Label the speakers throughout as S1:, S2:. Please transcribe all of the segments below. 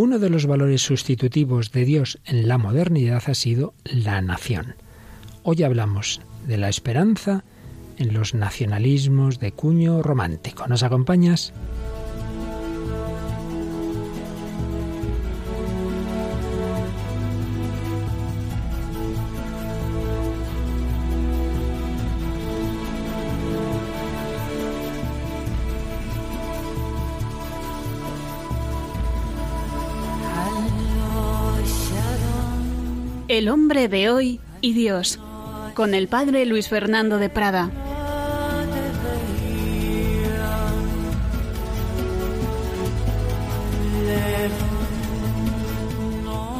S1: uno de los valores sustitutivos de Dios en la modernidad ha sido la nación. Hoy hablamos de la esperanza en los nacionalismos de cuño romántico. ¿Nos acompañas?
S2: El hombre de hoy y Dios, con el padre Luis Fernando de Prada.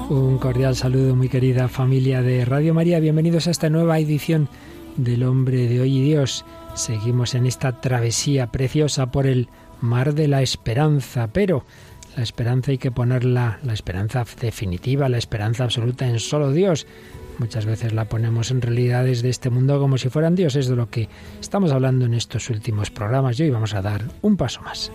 S1: Un cordial saludo, muy querida familia de Radio María. Bienvenidos a esta nueva edición del Hombre de Hoy y Dios. Seguimos en esta travesía preciosa por el mar de la esperanza, pero la esperanza hay que ponerla, la esperanza definitiva, la esperanza absoluta en solo Dios. Muchas veces la ponemos en realidades de este mundo como si fueran dioses, de lo que estamos hablando en estos últimos programas hoy vamos a dar un paso más.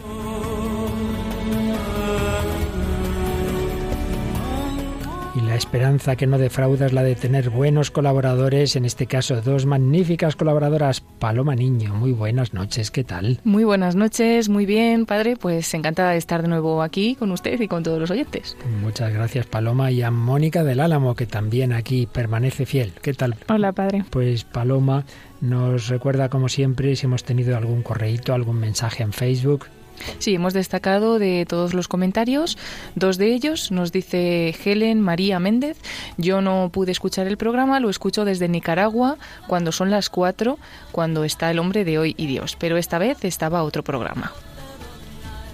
S1: La esperanza que no defrauda es la de tener buenos colaboradores, en este caso dos magníficas colaboradoras. Paloma Niño, muy buenas noches, ¿qué tal?
S3: Muy buenas noches, muy bien, padre, pues encantada de estar de nuevo aquí con usted y con todos los oyentes.
S1: Muchas gracias, Paloma, y a Mónica del Álamo, que también aquí permanece fiel. ¿Qué tal?
S3: Hola, padre.
S1: Pues Paloma nos recuerda, como siempre, si hemos tenido algún correíto, algún mensaje en Facebook,
S3: Sí, hemos destacado de todos los comentarios. Dos de ellos nos dice Helen María Méndez. Yo no pude escuchar el programa, lo escucho desde Nicaragua cuando son las cuatro, cuando está el hombre de hoy y Dios. Pero esta vez estaba otro programa.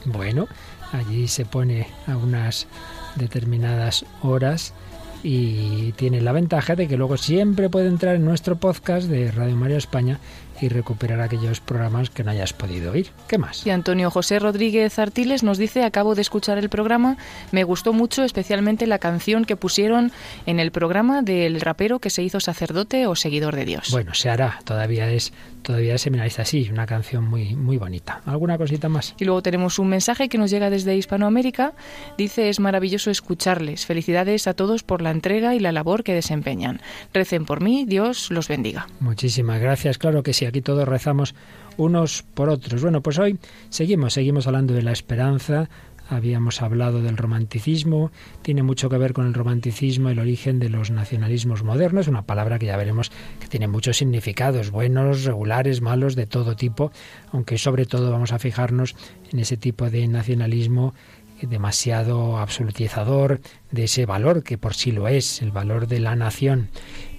S1: Bueno, allí se pone a unas determinadas horas y tiene la ventaja de que luego siempre puede entrar en nuestro podcast de Radio María España y recuperar aquellos programas que no hayas podido oír. ¿Qué más?
S3: Y Antonio José Rodríguez Artiles nos dice, acabo de escuchar el programa, me gustó mucho especialmente la canción que pusieron en el programa del rapero que se hizo sacerdote o seguidor de Dios.
S1: Bueno, se hará, todavía es todavía es seminarista, sí, una canción muy muy bonita. ¿Alguna cosita más?
S3: Y luego tenemos un mensaje que nos llega desde Hispanoamérica, dice, es maravilloso escucharles. Felicidades a todos por la entrega y la labor que desempeñan. Recen por mí, Dios los bendiga.
S1: Muchísimas gracias, claro que sí aquí todos rezamos unos por otros. Bueno, pues hoy seguimos, seguimos hablando de la esperanza, habíamos hablado del romanticismo, tiene mucho que ver con el romanticismo, el origen de los nacionalismos modernos, una palabra que ya veremos que tiene muchos significados, buenos, regulares, malos, de todo tipo, aunque sobre todo vamos a fijarnos en ese tipo de nacionalismo demasiado absolutizador de ese valor que por sí lo es, el valor de la nación.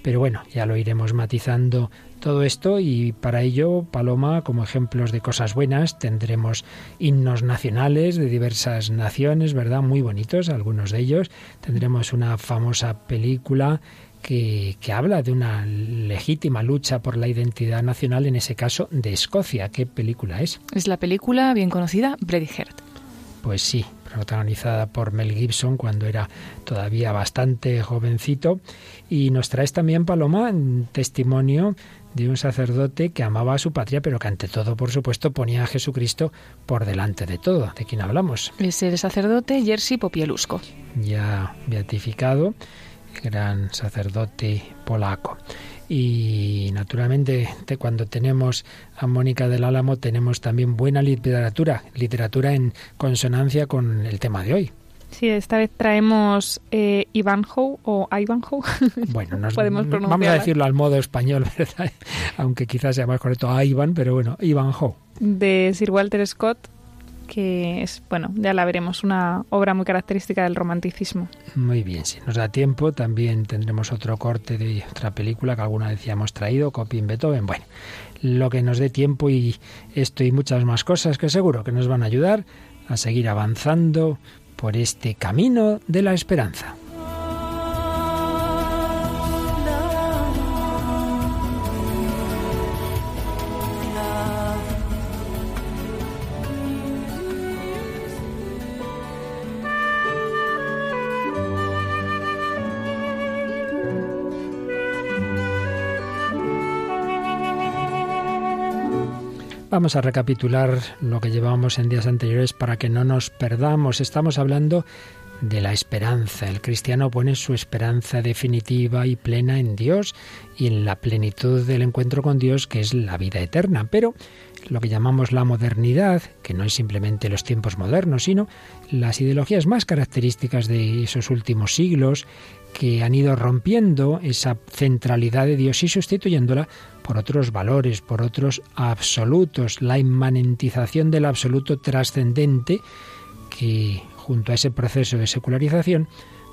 S1: Pero bueno, ya lo iremos matizando todo esto y para ello, Paloma, como ejemplos de cosas buenas, tendremos himnos nacionales de diversas naciones, ¿verdad? Muy bonitos, algunos de ellos. Tendremos una famosa película que, que, habla de una legítima lucha por la identidad nacional, en ese caso de Escocia. ¿Qué película es?
S3: Es la película bien conocida Braveheart.
S1: Pues sí, protagonizada por Mel Gibson cuando era todavía bastante jovencito. Y nos traes también, Paloma, testimonio de un sacerdote que amaba a su patria, pero que ante todo, por supuesto, ponía a Jesucristo por delante de todo. ¿De quién hablamos?
S3: Es el sacerdote Jerzy Popielusko.
S1: Ya beatificado, gran sacerdote polaco. Y naturalmente cuando tenemos a Mónica del Álamo tenemos también buena literatura, literatura en consonancia con el tema de hoy.
S4: Sí, esta vez traemos eh, Ivanhoe o Ivanhoe.
S1: Bueno, nos, Podemos vamos a decirlo al modo español, ¿verdad? aunque quizás sea más correcto Ivan, pero bueno, Ivanhoe.
S4: De Sir Walter Scott, que es, bueno, ya la veremos, una obra muy característica del romanticismo.
S1: Muy bien, si nos da tiempo, también tendremos otro corte de otra película que alguna vez ya hemos traído, Copin Beethoven. Bueno, lo que nos dé tiempo y esto y muchas más cosas que seguro que nos van a ayudar a seguir avanzando por este camino de la esperanza. Vamos a recapitular lo que llevamos en días anteriores para que no nos perdamos. Estamos hablando de la esperanza. El cristiano pone su esperanza definitiva y plena en Dios y en la plenitud del encuentro con Dios, que es la vida eterna. Pero lo que llamamos la modernidad, que no es simplemente los tiempos modernos, sino las ideologías más características de esos últimos siglos, que han ido rompiendo esa centralidad de Dios y sustituyéndola por otros valores, por otros absolutos, la inmanentización del absoluto trascendente que junto a ese proceso de secularización,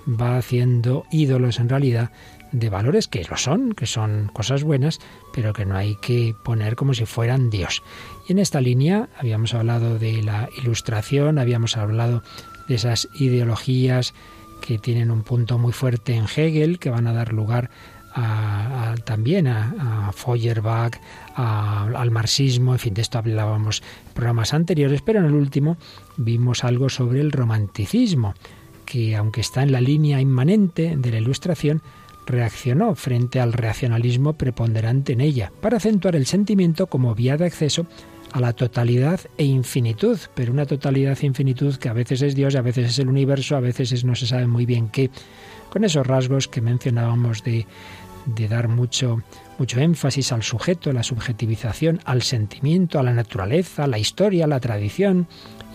S1: va haciendo ídolos en realidad de valores que lo son, que son cosas buenas, pero que no hay que poner como si fueran Dios. Y en esta línea habíamos hablado de la ilustración, habíamos hablado de esas ideologías que tienen un punto muy fuerte en Hegel, que van a dar lugar a, también a, Feuerbach, al marxismo, en fin, de esto hablábamos en programas anteriores, pero en el último vimos algo sobre el romanticismo, que aunque está en la línea inmanente de la ilustración, reaccionó frente al reaccionalismo preponderante en ella, para acentuar el sentimiento como vía de acceso a la totalidad e infinitud, pero una totalidad e infinitud que a veces es Dios, a veces es el universo, a veces es no se sabe muy bien qué, con esos rasgos que mencionábamos de de dar mucho, mucho énfasis al sujeto, la subjetivización, al sentimiento, a la naturaleza, la historia, la tradición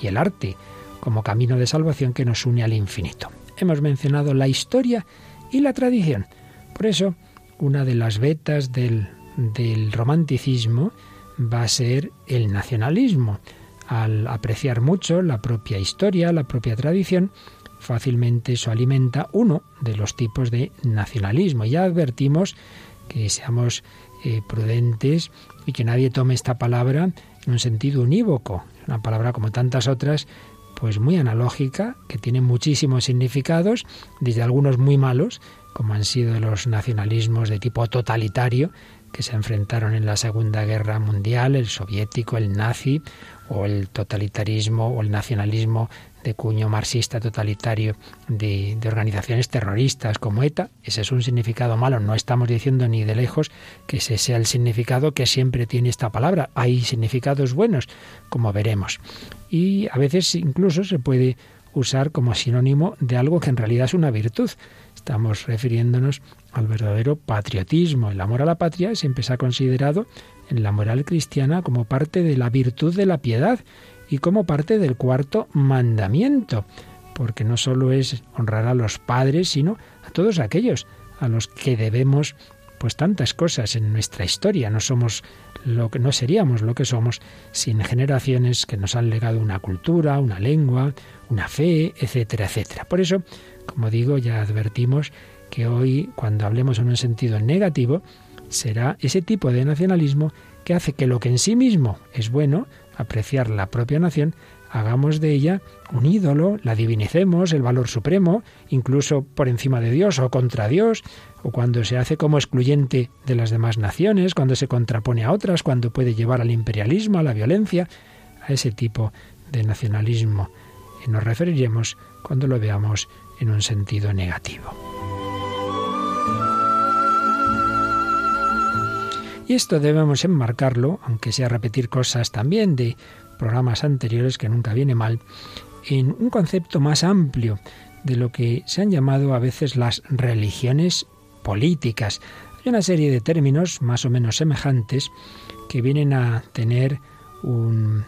S1: y el arte como camino de salvación que nos une al infinito. Hemos mencionado la historia y la tradición. Por eso, una de las vetas del, del romanticismo va a ser el nacionalismo. Al apreciar mucho la propia historia, la propia tradición, fácilmente eso alimenta uno de los tipos de nacionalismo. Ya advertimos que seamos eh, prudentes y que nadie tome esta palabra en un sentido unívoco, una palabra como tantas otras, pues muy analógica, que tiene muchísimos significados, desde algunos muy malos, como han sido los nacionalismos de tipo totalitario, que se enfrentaron en la Segunda Guerra Mundial, el soviético, el nazi, o el totalitarismo o el nacionalismo de cuño marxista totalitario de, organizaciones terroristas como ETA, ese es un significado malo. No estamos diciendo ni de lejos que ese sea el significado que siempre tiene esta palabra. Hay significados buenos, como veremos. Y a veces incluso se puede usar como sinónimo de algo que en realidad es una virtud. Estamos refiriéndonos al verdadero patriotismo. El amor a la patria siempre se ha considerado en la moral cristiana como parte de la virtud de la piedad y como parte del cuarto mandamiento, porque no solo es honrar a los padres, sino a todos aquellos a los que debemos pues tantas cosas en nuestra historia. No somos lo que no seríamos lo que somos sin generaciones que nos han legado una cultura, una lengua, una fe, etcétera, etcétera. Por eso, como digo, ya advertimos que hoy cuando hablemos en un sentido negativo será ese tipo de nacionalismo que hace que lo que en sí mismo es bueno, apreciar la propia nación, hagamos de ella un ídolo, la divinicemos, el valor supremo, incluso por encima de Dios o contra Dios, o cuando se hace como excluyente de las demás naciones, cuando se contrapone a otras, cuando puede llevar al imperialismo, a la violencia, a ese tipo de nacionalismo. Y nos referiremos cuando lo veamos en un sentido negativo. Y esto debemos enmarcarlo, aunque sea repetir cosas también de programas anteriores, que nunca viene mal, en un concepto más amplio de lo que se han llamado a veces las religiones políticas. Hay una serie de términos más o menos semejantes que vienen a tener un,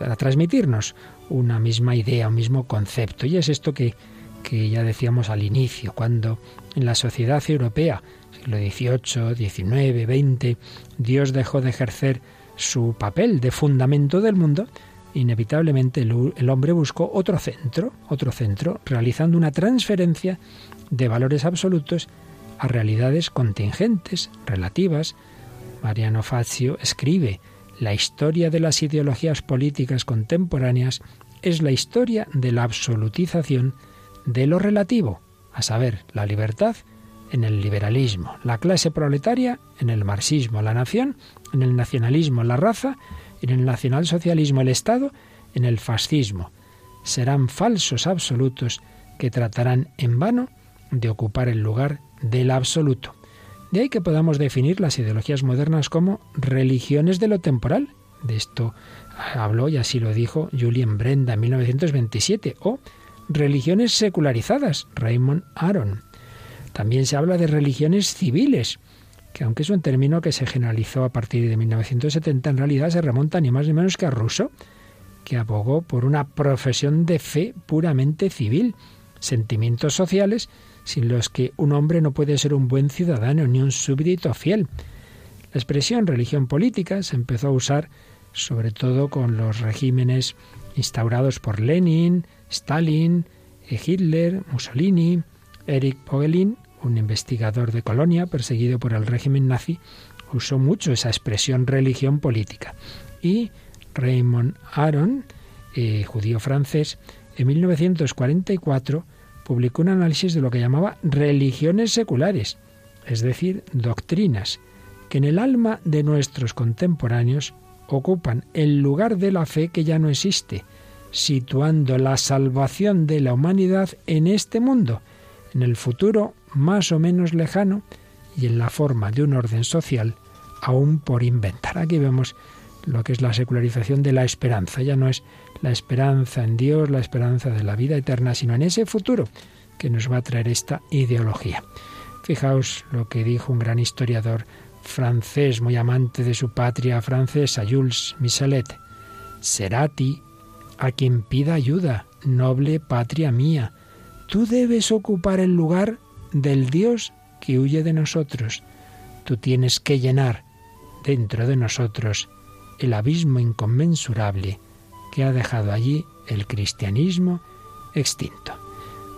S1: a transmitirnos una misma idea, un mismo concepto. Y es esto que, que ya decíamos al inicio, cuando en la sociedad europea siglo XVIII, XIX, XX, Dios dejó de ejercer su papel de fundamento del mundo, inevitablemente el, hombre buscó otro centro, otro centro, realizando una transferencia de valores absolutos a realidades contingentes, relativas. Mariano Fazio escribe, la historia de las ideologías políticas contemporáneas es la historia de la absolutización de lo relativo, a saber, la libertad en el liberalismo, la clase proletaria en el marxismo, la nación en el nacionalismo, la raza en el nacionalsocialismo, el Estado en el fascismo. Serán falsos absolutos que tratarán en vano de ocupar el lugar del absoluto. De ahí que podamos definir las ideologías modernas como religiones de lo temporal. De esto habló y así lo dijo Julien Brenda en 1927, o religiones secularizadas, Raymond Aron. También se habla de religiones civiles, que aunque es un término que se generalizó a partir de 1970, en realidad se remonta ni más ni menos que a Rousseau, que abogó por una profesión de fe puramente civil, sentimientos sociales sin los que un hombre no puede ser un buen ciudadano ni un súbdito fiel. La expresión religión política se empezó a usar sobre todo con los regímenes instaurados por Lenin, Stalin, Hitler, Mussolini, Eric Pogelin, un investigador de Colonia perseguido por el régimen nazi, usó mucho esa expresión religión política. Y Raymond Aron, eh, judío francés, en 1944 publicó un análisis de lo que llamaba religiones seculares, es decir, doctrinas, que en el alma de nuestros contemporáneos ocupan el lugar de la fe que ya no existe, situando la salvación de la humanidad en este mundo, en el futuro más o menos lejano y en la forma de un orden social aún por inventar. Aquí vemos lo que es la secularización de la esperanza. Ya no es la esperanza en Dios, la esperanza de la vida eterna, sino en ese futuro que nos va a traer esta ideología. Fijaos lo que dijo un gran historiador francés, muy amante de su patria francesa, Jules Michelet. Será ti a quien pida ayuda, noble patria mía. Tú debes ocupar el lugar del Dios que huye de nosotros. Tú tienes que llenar dentro de nosotros el abismo inconmensurable que ha dejado allí el cristianismo extinto.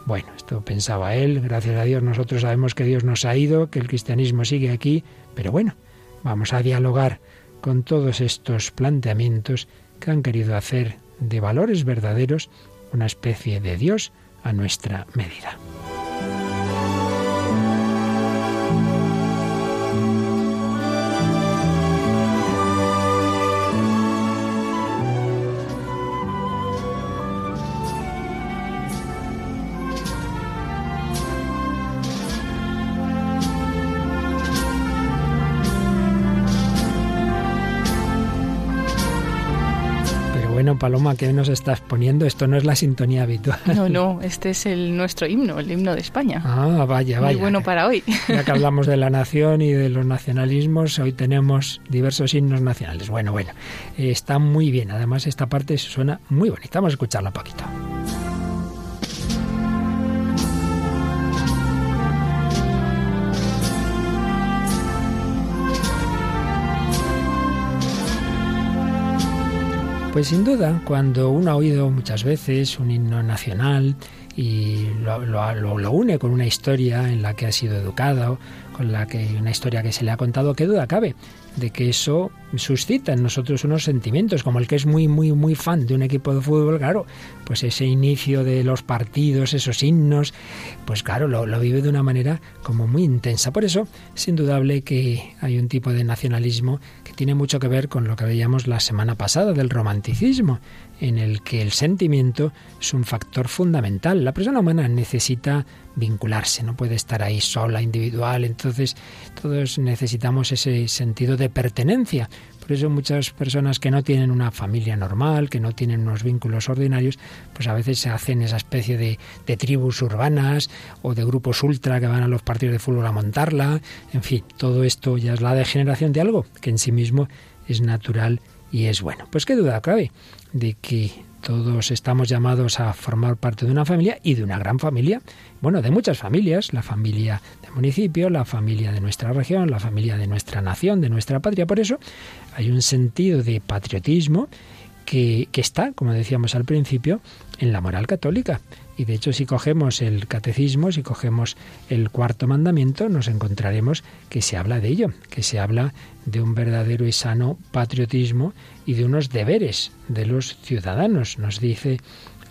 S1: Bueno, esto pensaba él, gracias a Dios nosotros sabemos que Dios nos ha ido, que el cristianismo sigue aquí, pero bueno, vamos a dialogar con todos estos planteamientos que han querido hacer de valores verdaderos una especie de Dios a nuestra medida. Paloma, ¿qué nos estás poniendo? Esto no es la sintonía habitual.
S3: No, no, este es el nuestro himno, el himno de España.
S1: Ah, vaya, vaya.
S3: Muy bueno para hoy.
S1: Ya que hablamos de la nación y de los nacionalismos, hoy tenemos diversos himnos nacionales. Bueno, bueno, está muy bien. Además, esta parte suena muy bonita. Vamos a escucharla un poquito. Pues sin duda, cuando uno ha oído muchas veces un himno nacional y lo, une con una historia en la que ha sido educado, con la que una historia que se le ha contado, qué duda cabe de que eso suscita en nosotros unos sentimientos, como el que es muy, muy, muy fan de un equipo de fútbol, claro, pues ese inicio de los partidos, esos himnos, pues claro, lo, lo vive de una manera como muy intensa. Por eso es indudable que hay un tipo de nacionalismo tiene mucho que ver con lo que veíamos la semana pasada del romanticismo, en el que el sentimiento es un factor fundamental. La persona humana necesita vincularse, no puede estar ahí sola, individual, entonces todos necesitamos ese sentido de pertenencia. Por eso muchas personas que no tienen una familia normal, que no tienen unos vínculos ordinarios, pues a veces se hacen esa especie de, tribus urbanas o de grupos ultra que van a los partidos de fútbol a montarla. En fin, todo esto ya es la degeneración de algo que en sí mismo es natural y es bueno. Pues qué duda cabe de que todos estamos llamados a formar parte de una familia y de una gran familia, bueno, de muchas familias, la familia del municipio, la familia de nuestra región, la familia de nuestra nación, de nuestra patria. Por eso hay un sentido de patriotismo que, que está, como decíamos al principio, en la moral católica. Y de hecho, si cogemos el catecismo, si cogemos el cuarto mandamiento, nos encontraremos que se habla de ello, que se habla de un verdadero y sano patriotismo y de unos deberes de los ciudadanos. Nos dice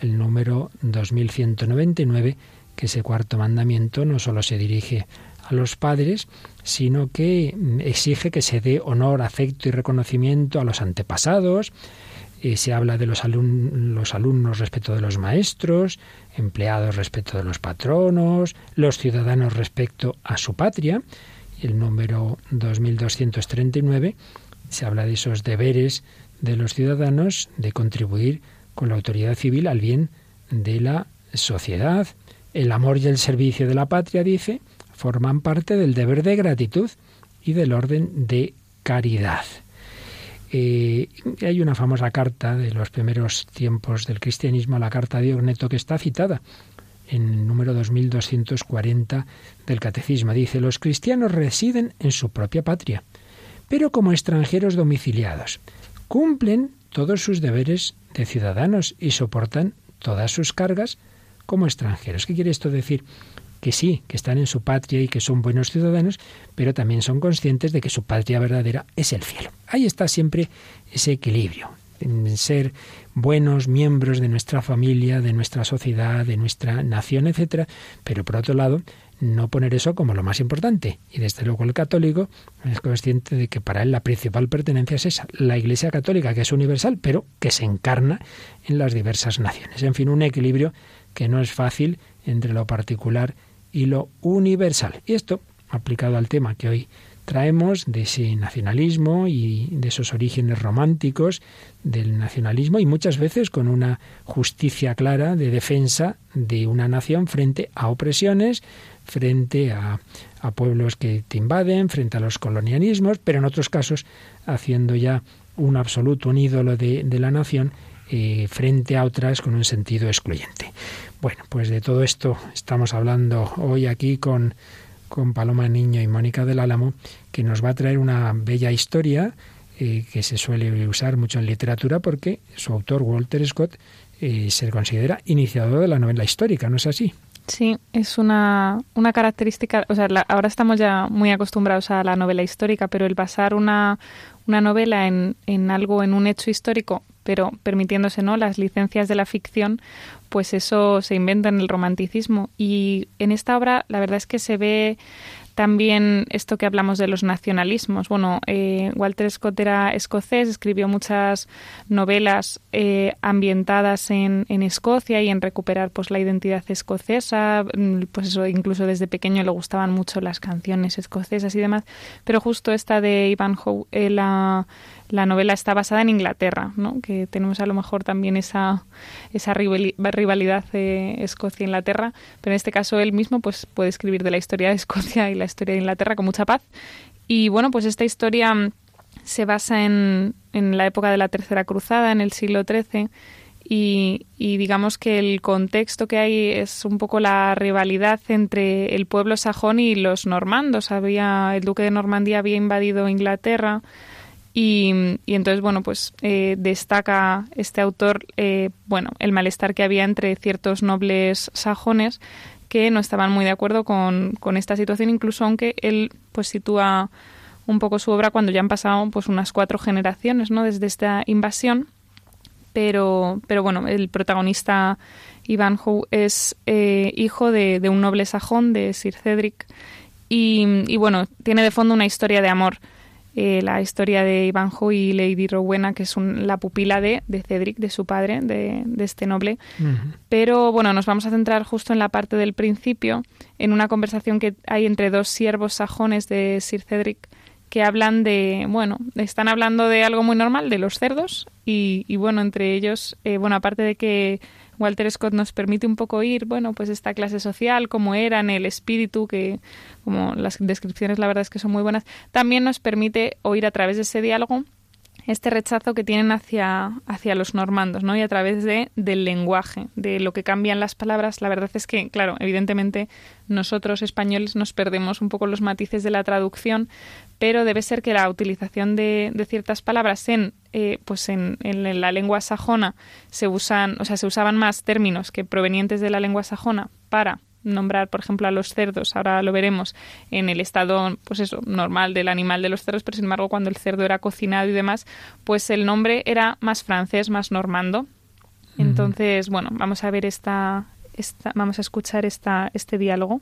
S1: el número 2199 que ese cuarto mandamiento no solo se dirige a los padres, sino que exige que se dé honor, afecto y reconocimiento a los antepasados, eh, se habla de los, los alumnos respecto de los maestros, empleados respecto de los patronos, los ciudadanos respecto a su patria. El número 2239 se habla de esos deberes de los ciudadanos de contribuir con la autoridad civil al bien de la sociedad. El amor y el servicio de la patria, dice, forman parte del deber de gratitud y del orden de caridad. Eh, hay una famosa carta de los primeros tiempos del cristianismo, la carta de Ogneto, que está citada en el número 2240 del Catecismo. Dice, los cristianos residen en su propia patria, pero como extranjeros domiciliados. Cumplen todos sus deberes de ciudadanos y soportan todas sus cargas como extranjeros. ¿Qué quiere esto decir? Que sí, que están en su patria y que son buenos ciudadanos, pero también son conscientes de que su patria verdadera es el cielo. Ahí está siempre ese equilibrio, en ser buenos miembros de nuestra familia, de nuestra sociedad, de nuestra nación, etcétera, pero por otro lado, no poner eso como lo más importante. Y desde luego el católico es consciente de que para él la principal pertenencia es esa, la Iglesia católica, que es universal, pero que se encarna en las diversas naciones. En fin, un equilibrio que no es fácil entre lo particular y lo universal. Y esto, aplicado al tema que hoy traemos de ese nacionalismo y de esos orígenes románticos del nacionalismo y muchas veces con una justicia clara de defensa de una nación frente a opresiones, frente a, pueblos que te invaden, frente a los colonialismos, pero en otros casos haciendo ya un absoluto, un ídolo de, la nación eh, frente a otras con un sentido excluyente. Bueno, pues de todo esto estamos hablando hoy aquí con con Paloma Niño y Mónica del Álamo, que nos va a traer una bella historia eh, que se suele usar mucho en literatura porque su autor, Walter Scott, eh, se considera iniciador de la novela histórica, ¿no es así?
S4: Sí, es una, una característica, o sea, ahora estamos ya muy acostumbrados a la novela histórica, pero el basar una, una novela en, en algo, en un hecho histórico, pero permitiéndose no las licencias de la ficción, pues eso se inventa en el romanticismo. Y en esta obra la verdad es que se ve también esto que hablamos de los nacionalismos. Bueno, eh, Walter Scott era escocés, escribió muchas novelas eh, ambientadas en, en, Escocia y en recuperar pues la identidad escocesa. Mm, pues eso, incluso desde pequeño le gustaban mucho las canciones escocesas y demás. Pero justo esta de Ivanhoe, eh, la la novela está basada en Inglaterra, ¿no? que tenemos a lo mejor también esa, esa rivalidad de Escocia-Inglaterra, pero en este caso él mismo pues, puede escribir de la historia de Escocia y la historia de Inglaterra con mucha paz. Y bueno, pues esta historia se basa en, en la época de la Tercera Cruzada, en el siglo XIII, y, y, digamos que el contexto que hay es un poco la rivalidad entre el pueblo sajón y los normandos. Había, el duque de Normandía había invadido Inglaterra y, entonces, bueno, pues eh, destaca este autor, eh, bueno, el malestar que había entre ciertos nobles sajones que no estaban muy de acuerdo con, con, esta situación, incluso aunque él pues sitúa un poco su obra cuando ya han pasado pues unas cuatro generaciones, ¿no? Desde esta invasión. Pero, pero bueno, el protagonista Ivanhoe es eh, hijo de, de, un noble sajón, de Sir Cedric, y, y bueno, tiene de fondo una historia de amor eh, la historia de Ivanhoe y Lady Rowena, que es la pupila de, de, Cedric, de su padre, de, este noble. Pero bueno, nos vamos a centrar justo en la parte del principio, en una conversación que hay entre dos siervos sajones de Sir Cedric que hablan de, bueno, están hablando de algo muy normal, de los cerdos, y, bueno, entre ellos, eh, bueno, aparte de que Walter Scott nos permite un poco ir, bueno, pues esta clase social, cómo eran, el espíritu, que como las descripciones la verdad es que son muy buenas, también nos permite oír a través de ese diálogo este rechazo que tienen hacia, hacia los normandos, ¿no? Y a través de, del lenguaje, de lo que cambian las palabras. La verdad es que, claro, evidentemente nosotros españoles nos perdemos un poco los matices de la traducción, pero debe ser que la utilización de, de ciertas palabras en, eh, pues en, en, la lengua sajona se usan, o sea, se usaban más términos que provenientes de la lengua sajona para nombrar, por ejemplo, a los cerdos, ahora lo veremos, en el estado, pues eso, normal del animal de los cerdos, pero sin embargo, cuando el cerdo era cocinado y demás, pues el nombre era más francés, más normando. Entonces, bueno, vamos a ver esta, esta vamos a escuchar esta, este diálogo.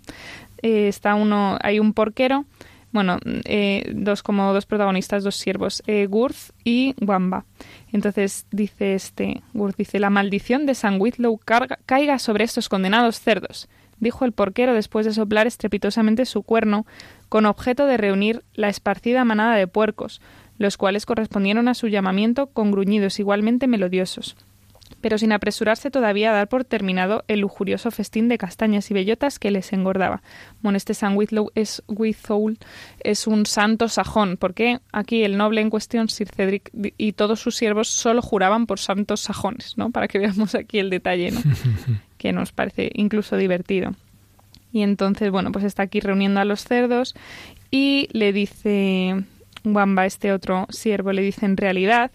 S4: Eh, está uno, hay un porquero, bueno, eh, dos como dos protagonistas, dos siervos, eh, Gurth y Wamba. Entonces dice este, Gurth dice, la maldición de San Whitlow caiga sobre estos condenados cerdos dijo el porquero después de soplar estrepitosamente su cuerno, con objeto de reunir la esparcida manada de puercos, los cuales correspondieron a su llamamiento con gruñidos igualmente melodiosos. pero sin apresurarse todavía a dar por terminado el lujurioso festín de castañas y bellotas que les engordaba. Bueno, este San es, es un santo sajón, porque aquí el noble en cuestión, Sir Cedric, y todos sus siervos solo juraban por santos sajones, ¿no? Para que veamos aquí el detalle, ¿no? que nos parece incluso divertido. Y entonces, bueno, pues está aquí reuniendo a los cerdos y le dice Wamba, este otro siervo, le dice en realidad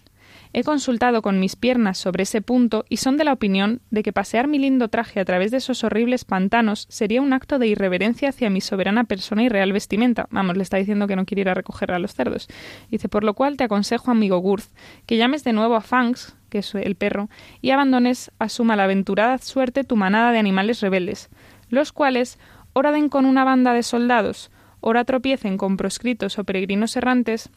S4: He consultado con mis piernas sobre ese punto y son de la opinión de que pasear mi lindo traje a través de esos horribles pantanos sería un acto de irreverencia hacia mi soberana persona y real vestimenta. Vamos, le está diciendo que no quiere ir a recoger a los cerdos. Dice, por lo cual te aconsejo, amigo Gurth, que llames de nuevo a Fangs, que es el perro, y abandones a su malaventurada suerte tu manada de animales rebeldes, los cuales ora den con una banda de soldados, ora tropiecen con proscritos o peregrinos errantes,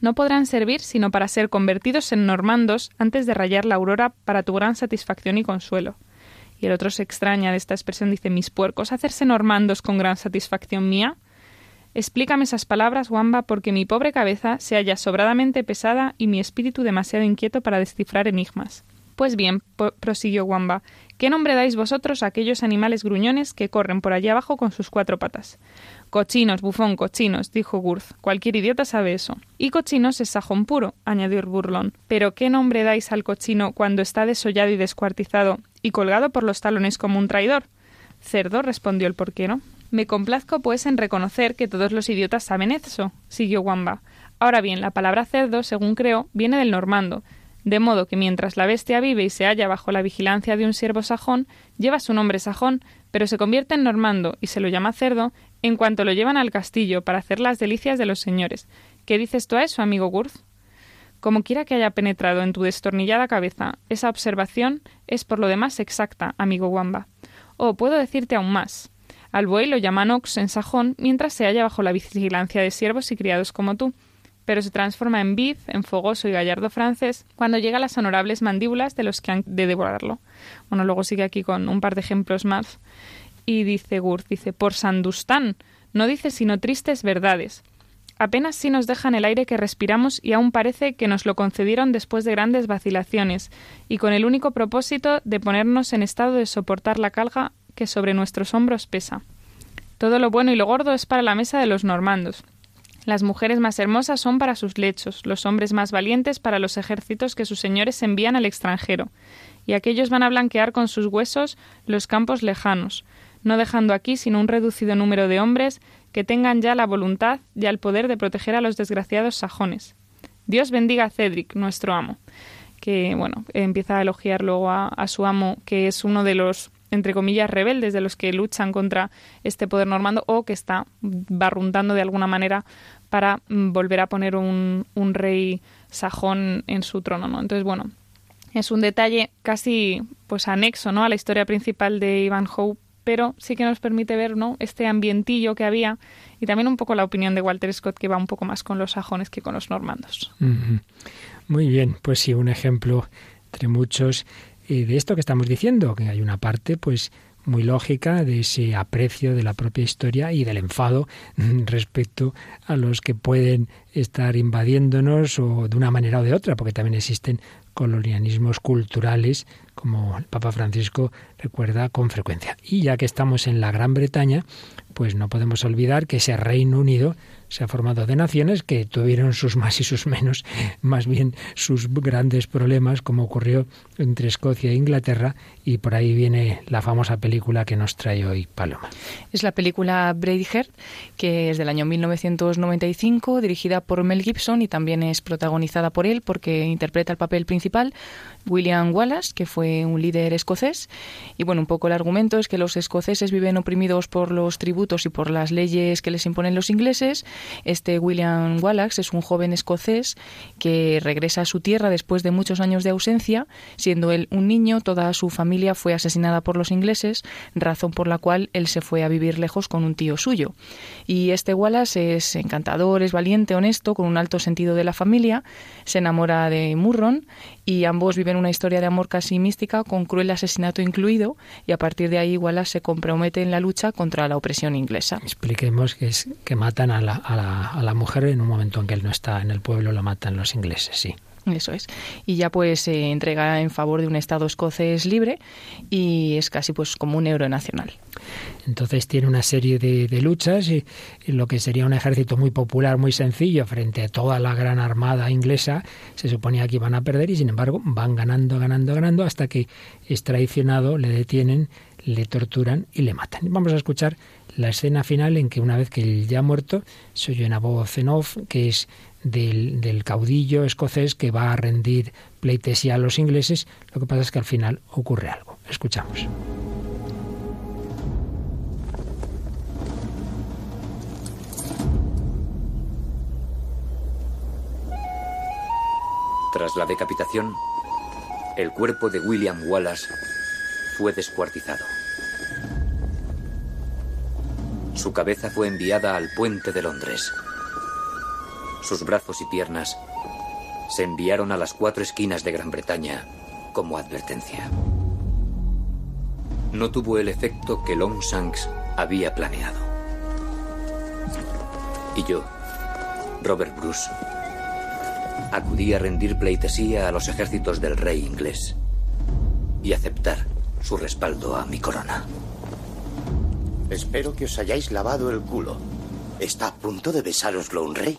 S4: no podrán servir sino para ser convertidos en normandos antes de rayar la aurora para tu gran satisfacción y consuelo. Y el otro se extraña de esta expresión, dice mis puercos, hacerse normandos con gran satisfacción mía. Explícame esas palabras, Wamba, porque mi pobre cabeza se halla sobradamente pesada y mi espíritu demasiado inquieto para descifrar enigmas. Pues bien, prosiguió Wamba, ¿qué nombre dais vosotros a aquellos animales gruñones que corren por allá abajo con sus cuatro patas? Cochinos, bufón, cochinos, dijo Gurth. Cualquier idiota sabe eso. Y cochinos es sajón puro, añadió Burlón. Pero ¿qué nombre dais al cochino cuando está desollado y descuartizado y colgado por los talones como un traidor? Cerdo, respondió el porquero. Me complazco, pues, en reconocer que todos los idiotas saben eso, siguió Wamba. Ahora bien, la palabra cerdo, según creo, viene del normando, de modo que mientras la bestia vive y se halla bajo la vigilancia de un siervo sajón, lleva su nombre sajón, pero se convierte en normando y se lo llama cerdo en cuanto lo llevan al castillo para hacer las delicias de los señores. ¿Qué dices tú a eso, amigo Gurth? Como quiera que haya penetrado en tu destornillada cabeza, esa observación es por lo demás exacta, amigo Wamba. O puedo decirte aún más. Al buey lo llaman ox en sajón mientras se halla bajo la vigilancia de siervos y criados como tú, pero se transforma en vid, en fogoso y gallardo francés cuando llega a las honorables mandíbulas de los que han de devorarlo. Bueno, luego sigue aquí con un par de ejemplos más. Y dice Gurt, dice, por Sandustán, no dice sino tristes verdades. Apenas si nos dejan el aire que respiramos y aún parece que nos lo concedieron después de grandes vacilaciones y con el único propósito de ponernos en estado de soportar la carga que sobre nuestros hombros pesa. Todo lo bueno y lo gordo es para la mesa de los normandos. Las mujeres más hermosas son para sus lechos, los hombres más valientes para los ejércitos que sus señores envían al extranjero, y aquellos van a blanquear con sus huesos los campos lejanos, no dejando aquí sino un reducido número de hombres que tengan ya la voluntad y el poder de proteger a los desgraciados sajones. Dios bendiga a Cedric, nuestro amo, que bueno, empieza a elogiar luego a, a su amo, que es uno de los entre comillas, rebeldes de los que luchan contra este poder normando o que está barruntando de alguna manera para mm, volver a poner un, un rey sajón en su trono, ¿no? Entonces, bueno, es un detalle casi pues anexo, ¿no? a la historia principal de Ivan Hope pero sí que nos permite ver ¿no? este ambientillo que había y también un poco la opinión de Walter Scott que va un poco más con los sajones que con los normandos.
S1: Muy bien, pues sí, un ejemplo entre muchos eh, de esto que estamos diciendo, que hay una parte pues muy lógica de ese aprecio de la propia historia y del enfado respecto a los que pueden estar invadiéndonos o de una manera o de otra, porque también existen colonialismos culturales, como el Papa Francisco recuerda con frecuencia. Y ya que estamos en la Gran Bretaña, pues no podemos olvidar que ese Reino Unido se ha formado de naciones que tuvieron sus más y sus menos, más bien sus grandes problemas, como ocurrió entre Escocia e Inglaterra, y por ahí viene la famosa película que nos trae hoy Paloma.
S3: Es la película Braveheart, que es del año 1995, dirigida por Mel Gibson y también es protagonizada por él porque interpreta el papel principal William Wallace, que fue un líder escocés. Y bueno, un poco el argumento es que los escoceses viven oprimidos por los tributos y por las leyes que les imponen los ingleses. Este William Wallace es un joven escocés que regresa a su tierra después de muchos años de ausencia. Siendo él un niño, toda su familia fue asesinada por los ingleses, razón por la cual él se fue a vivir lejos con un tío suyo. Y este Wallace es encantador, es valiente, honesto, con un alto sentido de la familia, se enamora de Murron y ambos viven una historia de amor casi mística con cruel asesinato incluido y a partir de ahí Wallace se compromete en la lucha contra la opresión inglesa.
S1: Expliquemos que es que matan a la, a la, a la mujer en un momento en que él no está en el pueblo, lo matan los ingleses, sí.
S3: Eso es. Y ya pues se entrega en favor de un Estado escocés libre y es casi pues como un euro nacional.
S1: Entonces tiene una serie de, luchas y, lo que sería un ejército muy popular, muy sencillo frente a toda la gran armada inglesa, se suponía que iban a perder y sin embargo van ganando, ganando, ganando hasta que es traicionado, le detienen, le torturan y le matan. Vamos a escuchar la escena final en que una vez que él ya ha muerto se oye una voz en off que es del, caudillo escocés que va a rendir pleitesía a los ingleses. Lo que pasa es que al final ocurre algo. Escuchamos.
S5: Tras la decapitación, el cuerpo de William Wallace fue descuartizado. Su cabeza fue enviada al puente de Londres. Sus brazos y piernas se enviaron a las cuatro esquinas de Gran Bretaña como advertencia. No tuvo el efecto que Longshanks había planeado. Y yo, Robert Bruce, acudí a rendir pleitesía a los ejércitos del rey inglés y aceptar su respaldo a mi corona.
S6: Espero que os hayáis lavado el culo. ¿Está a punto de besároslo un rey?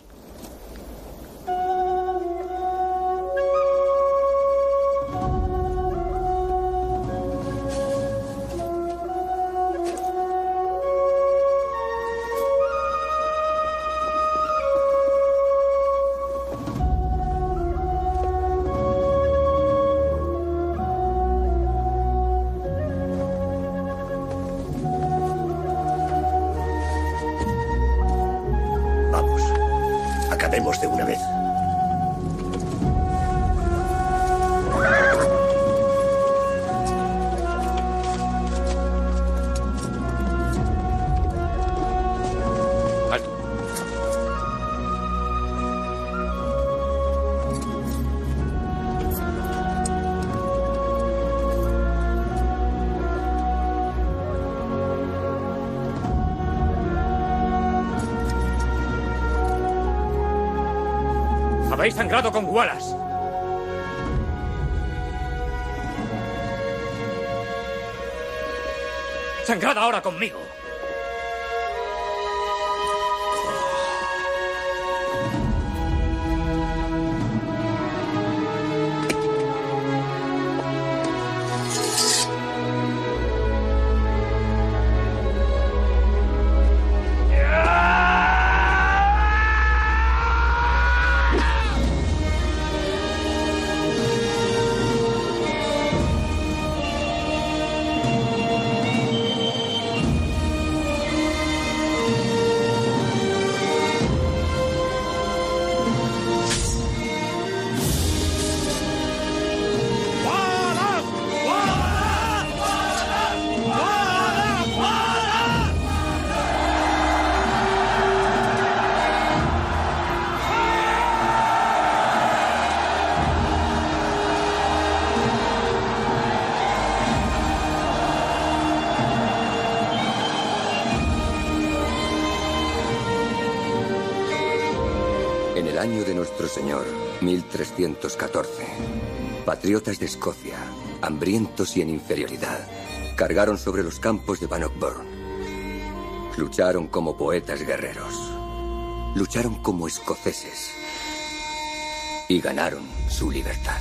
S5: Sangrado con Wallace. Sangrad ahora conmigo.
S7: Año de nuestro Señor, 1314, patriotas de Escocia, hambrientos y en inferioridad, cargaron sobre los campos de Bannockburn. Lucharon como poetas guerreros. Lucharon como escoceses. Y ganaron su libertad.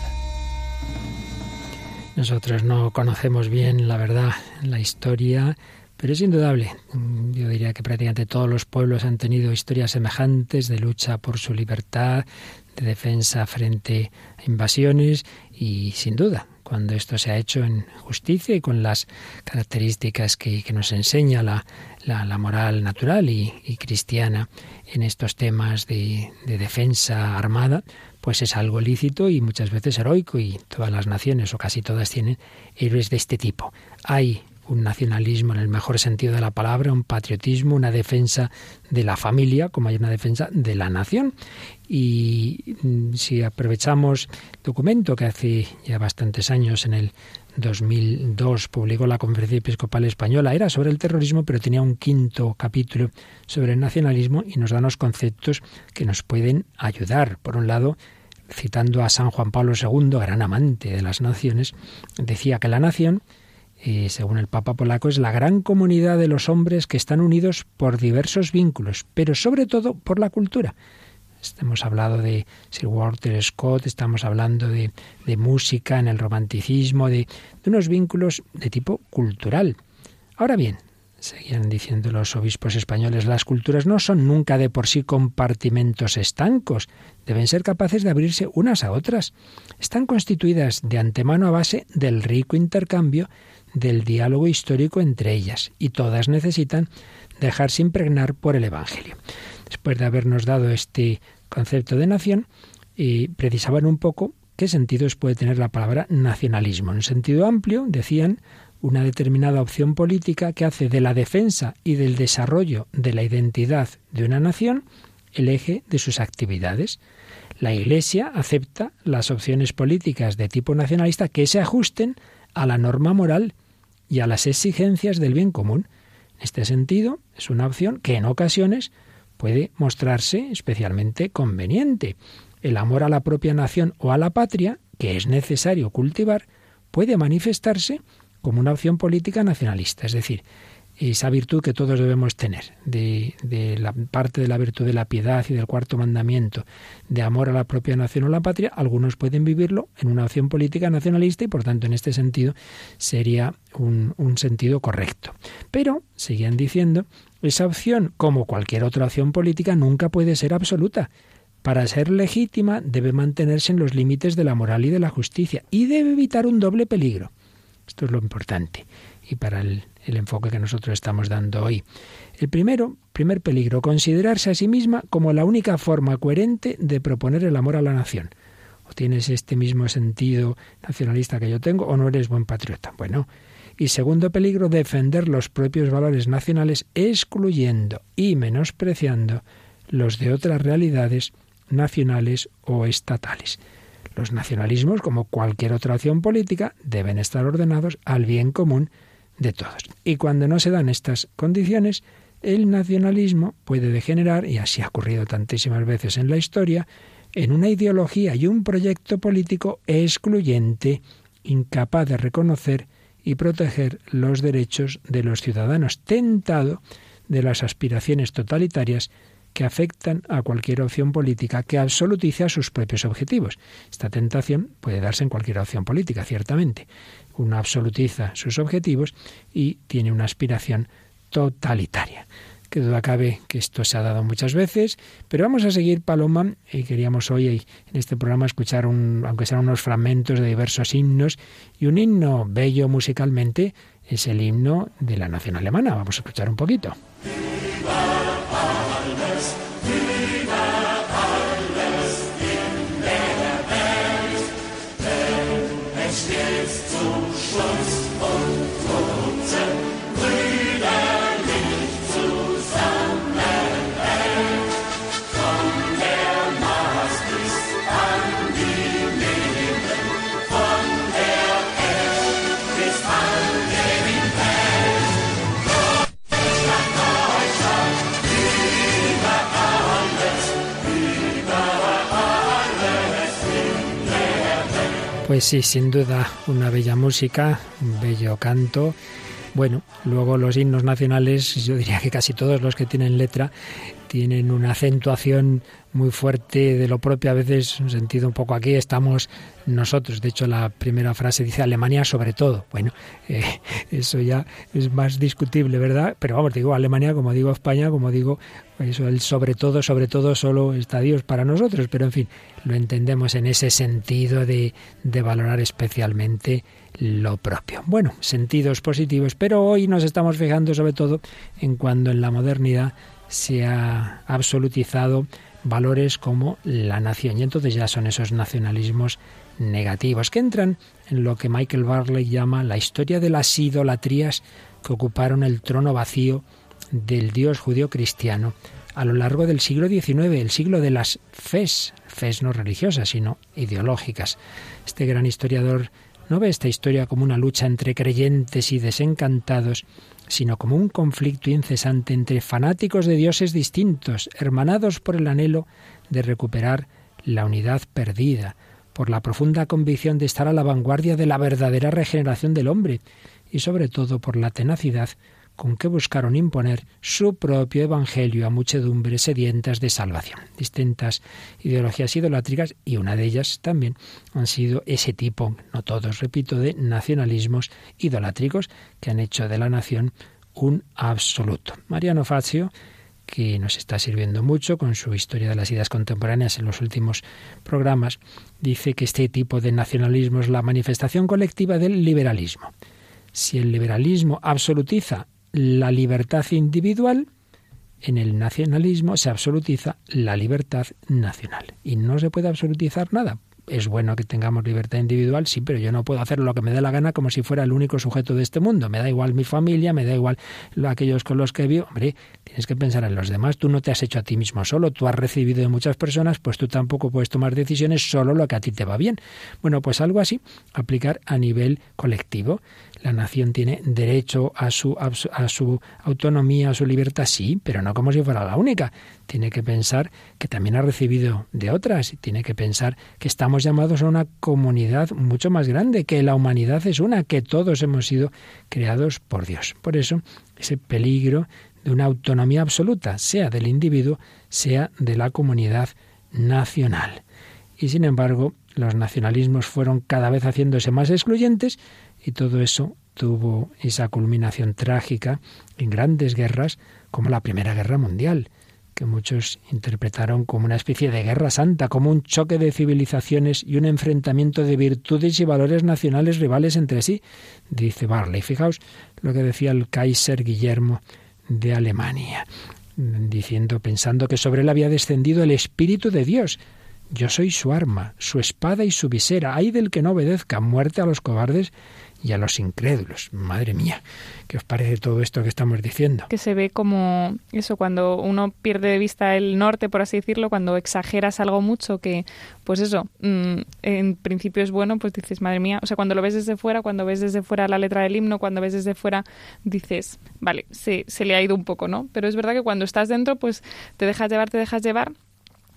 S1: Nosotros no conocemos bien, la verdad, la historia pero es indudable, yo diría que prácticamente todos los pueblos han tenido historias semejantes de lucha por su libertad, de defensa frente a invasiones y sin duda, cuando esto se ha hecho en justicia y con las características que, nos enseña la, la, moral natural y, cristiana en estos temas de, de defensa armada, pues es algo lícito y muchas veces heroico y todas las naciones o casi todas tienen héroes de este tipo. Hay un nacionalismo en el mejor sentido de la palabra, un patriotismo, una defensa de la familia, como hay una defensa de la nación. Y mm, si aprovechamos documento que hace ya bastantes años, en el 2002, publicó la Conferencia Episcopal Española, era sobre el terrorismo, pero tenía un quinto capítulo sobre el nacionalismo y nos da unos conceptos que nos pueden ayudar. Por un lado, citando a San Juan Pablo II, gran amante de las naciones, decía que la nación, eh, según el Papa polaco, es la gran comunidad de los hombres que están unidos por diversos vínculos, pero sobre todo por la cultura. Hemos hablado de Sir Walter Scott, estamos hablando de, música en el romanticismo, de unos vínculos de tipo cultural. Ahora bien, seguían diciendo los obispos españoles, las culturas no son nunca de por sí compartimentos estancos, deben ser capaces de abrirse unas a otras. Están constituidas de antemano a base del rico intercambio del diálogo histórico entre ellas, y todas necesitan dejarse impregnar por el Evangelio. Después de habernos dado este concepto de nación, y precisaban un poco qué sentidos puede tener la palabra nacionalismo. En sentido amplio, decían, una determinada opción política que hace de la defensa y del desarrollo de la identidad de una nación el eje de sus actividades. La Iglesia acepta las opciones políticas de tipo nacionalista que se ajusten a la norma moral y a las exigencias del bien común. En este sentido, es una opción que en ocasiones puede mostrarse especialmente conveniente. El amor a la propia nación o a la patria, que es necesario cultivar, puede manifestarse como una opción política nacionalista, es decir, esa virtud que todos debemos tener, de, la parte de la virtud de la piedad y del cuarto mandamiento, de amor a la propia nación o la patria, algunos pueden vivirlo en una opción política nacionalista y por tanto en este sentido sería un, un sentido correcto. Pero, seguían diciendo, esa opción, como cualquier otra opción política, nunca puede ser absoluta. Para ser legítima debe mantenerse en los límites de la moral y de la justicia y debe evitar un doble peligro esto es lo importante y para el, enfoque que nosotros estamos dando hoy. El primero, primer peligro, considerarse a sí misma como la única forma coherente de proponer el amor a la nación. O tienes este mismo sentido nacionalista que yo tengo o no eres buen patriota. Bueno, y segundo peligro, defender los propios valores nacionales excluyendo y menospreciando los de otras realidades nacionales o estatales. Los nacionalismos, como cualquier otra acción política, deben estar ordenados al bien común de todos. Y cuando no se dan estas condiciones, el nacionalismo puede degenerar, y así ha ocurrido tantísimas veces en la historia, en una ideología y un proyecto político excluyente, incapaz de reconocer y proteger los derechos de los ciudadanos, tentado de las aspiraciones totalitarias que afectan a cualquier opción política que absolutice sus propios objetivos. Esta tentación puede darse en cualquier opción política, ciertamente. Uno absolutiza sus objetivos y tiene una aspiración totalitaria. Que duda cabe que esto se ha dado muchas veces, pero vamos a seguir, Paloma, y queríamos hoy en este programa escuchar, un, aunque sean unos fragmentos de diversos himnos, y un himno bello musicalmente es el himno de la nación alemana. Vamos a escuchar un poquito. Pues sí, sin duda, una bella música, un bello canto. Bueno, luego los himnos nacionales, yo diría que casi todos los que tienen letra tienen una acentuación muy fuerte de lo propio, a veces un sentido un poco aquí estamos nosotros. De hecho, la primera frase dice Alemania sobre todo. Bueno, eh, eso ya es más discutible, ¿verdad? Pero vamos, digo Alemania, como digo España, como digo, eso el sobre todo, sobre todo solo está Dios para nosotros, pero en fin, lo entendemos en ese sentido de, de valorar especialmente lo propio. Bueno, sentidos positivos, pero hoy nos estamos fijando sobre todo en cuando en la modernidad se ha absolutizado valores como la nación. Y entonces ya son esos nacionalismos negativos que entran en lo que Michael Barley llama la historia de las idolatrías que ocuparon el trono vacío del Dios judío cristiano a lo largo del siglo XIX, el siglo de las fes, fes no religiosas, sino ideológicas. Este gran historiador no ve esta historia como una lucha entre creyentes y desencantados, sino como un conflicto incesante entre fanáticos de dioses distintos, hermanados por el anhelo de recuperar la unidad perdida, por la profunda convicción de estar a la vanguardia de la verdadera regeneración del hombre y sobre todo por la tenacidad con que buscaron imponer su propio evangelio a muchedumbres sedientas de salvación. Distintas ideologías idolátricas y una de ellas también han sido ese tipo, no todos, repito, de nacionalismos idolátricos que han hecho de la nación un absoluto. Mariano Fazio que nos está sirviendo mucho con su historia de las ideas contemporáneas en los últimos programas, dice que este tipo de nacionalismo es la manifestación colectiva del liberalismo. Si el liberalismo absolutiza la libertad individual, en el nacionalismo se absolutiza la libertad nacional. Y no se puede absolutizar nada, es bueno que tengamos libertad individual, sí, pero yo no puedo hacer lo que me dé la gana como si fuera el único sujeto de este mundo. Me da igual mi familia, me da igual aquellos con los que vivo. Hombre, tienes que pensar en los demás. Tú no te has hecho a ti mismo solo, tú has recibido de muchas personas, pues tú tampoco puedes tomar decisiones solo lo que a ti te va bien. Bueno, pues algo así, aplicar a nivel colectivo. La nación tiene derecho a su, a su autonomía, a su libertad, sí, pero no como si fuera la única. Tiene que pensar que también ha recibido de otras y tiene que pensar que estamos llamados a una comunidad mucho más grande, que la humanidad es una, que todos hemos sido creados por Dios. Por eso, ese peligro de una autonomía absoluta, sea del individuo, sea de la comunidad nacional. Y sin embargo, los nacionalismos fueron cada vez haciéndose más excluyentes y todo eso tuvo esa culminación trágica en grandes guerras como la Primera Guerra Mundial, que muchos interpretaron como una especie de guerra santa, como un choque de civilizaciones y un enfrentamiento de virtudes y valores nacionales rivales entre sí, dice Barley. Fijaos lo que decía el Kaiser Guillermo de Alemania, diciendo, pensando que sobre él había descendido el Espíritu de Dios, yo soy su arma, su espada y su visera. Hay del que no obedezca, muerte a los cobardes y a los incrédulos. Madre mía, ¿qué os parece todo esto que estamos diciendo?
S4: Que se ve como eso, cuando uno pierde de vista el norte, por así decirlo, cuando exageras algo mucho, que pues eso, mm, en principio es bueno, pues dices, madre mía, o sea, cuando lo ves desde fuera, cuando ves desde fuera la letra del himno, cuando ves desde fuera, dices, vale, se, se le ha ido un poco, ¿no? Pero es verdad que cuando estás dentro, pues te dejas llevar, te dejas llevar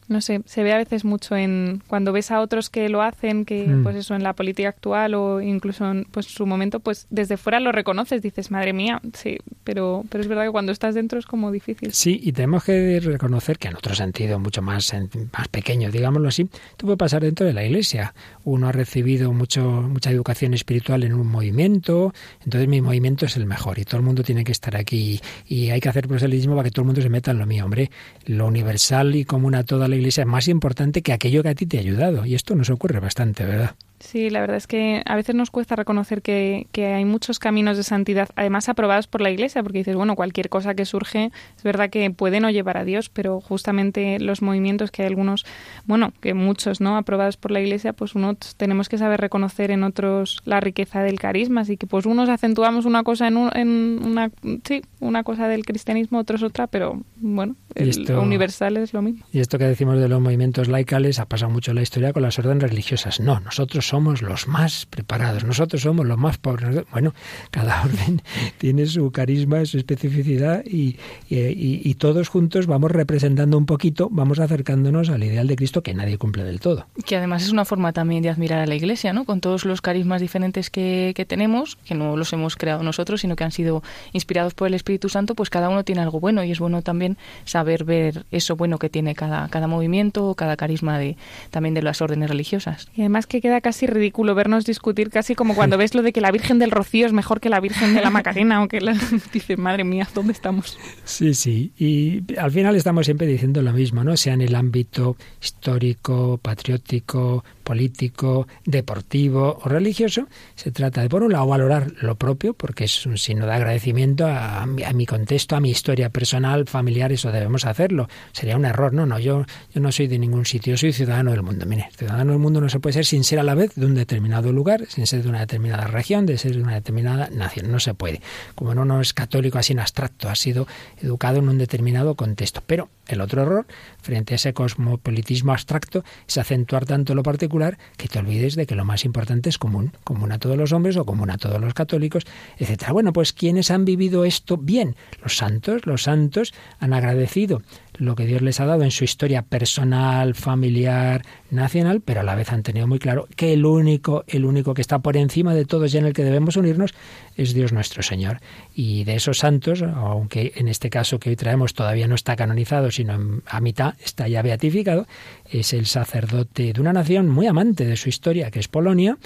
S4: no sé, se ve a veces mucho en cuando ves a otros que lo hacen, que mm. pues eso en la política actual o incluso en pues su momento, pues desde fuera lo reconoces, dices, madre mía, sí, pero pero es verdad que cuando estás dentro es como difícil.
S1: Sí, y tenemos que reconocer que en otro sentido mucho más más pequeño, digámoslo así, tú puede pasar dentro de la iglesia. Uno ha recibido mucho mucha educación espiritual en un movimiento, entonces mi movimiento es el mejor y todo el mundo tiene que estar aquí y hay que hacer proselitismo para que todo el mundo se meta en lo mío, hombre, lo universal y común a toda la iglesia es más importante que aquello que a ti te ha ayudado. Y esto nos ocurre bastante, ¿verdad?
S4: Sí, la verdad es que a veces nos cuesta reconocer que, hay muchos caminos de santidad, además aprobados por la Iglesia, porque dices, bueno, cualquier cosa que surge es verdad que puede no llevar a Dios, pero justamente los movimientos que hay algunos, bueno, que muchos, ¿no? Aprobados por la Iglesia, pues uno tenemos que saber reconocer en otros la riqueza del carisma, así que pues unos acentuamos una cosa en, en una, sí, una cosa del cristianismo, otros otra, pero bueno, lo universal es lo mismo.
S1: Y esto que decimos de los movimientos laicales ha pasado mucho en la historia con las órdenes religiosas. No, nosotros somos los más preparados, nosotros somos los más pobres. Bueno, cada orden tiene su carisma, su especificidad y, y, todos juntos vamos representando un poquito, vamos acercándonos al ideal de Cristo que nadie cumple del todo.
S3: Que además es una forma también de admirar a la Iglesia, ¿no? Con todos los carismas diferentes que, que tenemos, que no los hemos creado nosotros, sino que han sido inspirados por el Espíritu Santo, pues cada uno tiene algo bueno y es bueno también saber ver eso bueno que tiene cada, cada movimiento, cada carisma de, también de las órdenes religiosas.
S4: Y además que queda casi ridículo vernos discutir casi como cuando ves lo de que la Virgen del Rocío es mejor que la Virgen de la Macarena o que la... dice, madre mía, ¿dónde estamos?
S1: Sí, sí. Y al final estamos siempre diciendo lo mismo, ¿no? Sea en el ámbito histórico, patriótico, político, deportivo o religioso, se trata de, por un lado, valorar lo propio, porque es un signo de agradecimiento a, mi contexto, a mi historia personal, familiar, eso debemos hacerlo. Sería un error, no, no, yo, yo no soy de ningún sitio, soy ciudadano del mundo. Mire, ciudadano del mundo no se puede ser sin ser a la vez de un determinado lugar, sin ser de una determinada región, de ser de una determinada nación, no se puede. Como no, no es católico así en abstracto, ha sido educado en un determinado contexto. Pero el otro error, frente a ese cosmopolitismo abstracto, es acentuar tanto lo particular que te olvides de que lo más importante es común, común a todos los hombres o común a todos los católicos, etcétera. Bueno, pues ¿quiénes han vivido esto bien? Los santos, los santos han agradecido lo que Dios les ha dado en su historia personal, familiar, nacional, pero a la vez han tenido muy claro que el único, el único que está por encima de todos y en el que debemos unirnos es Dios nuestro Señor. Y de esos santos, aunque en este caso que hoy traemos todavía no está canonizado, sino a mitad está ya beatificado, es el sacerdote de una nación muy amante de su historia, que es Polonia,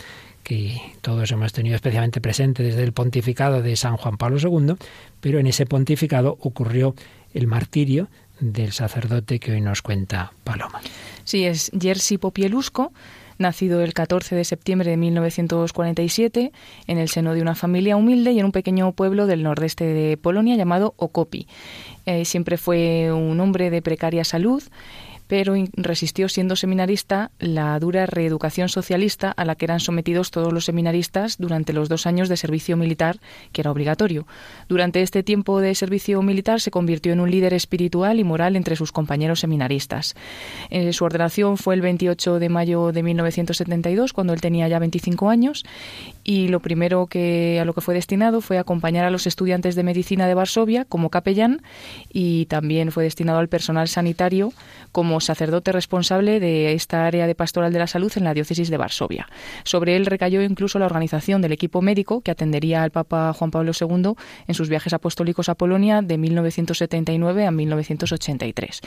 S1: que todos hemos tenido especialmente presente desde el pontificado de San Juan Pablo II, pero en ese pontificado ocurrió el martirio del sacerdote que hoy nos cuenta Paloma.
S3: Sí, es Jerzy Popielusco, nacido el 14 de septiembre de 1947 en el seno de una familia humilde y en un pequeño pueblo del nordeste de Polonia llamado Okopi. Eh, siempre fue un hombre de precaria salud pero resistió siendo seminarista la dura reeducación socialista a la que eran sometidos todos los seminaristas durante los dos años de servicio militar, que era obligatorio. Durante este tiempo de servicio militar se convirtió en un líder espiritual y moral entre sus compañeros seminaristas. Eh, su ordenación fue el 28 de mayo de 1972, cuando él tenía ya 25 años, y lo primero que a lo que fue destinado fue acompañar a los estudiantes de medicina de Varsovia como capellán y también fue destinado al personal sanitario como sacerdote responsable de esta área de pastoral de la salud en la diócesis de Varsovia. Sobre él recayó incluso la organización del equipo médico que atendería al Papa Juan Pablo II en sus viajes apostólicos a Polonia de 1979 a 1983.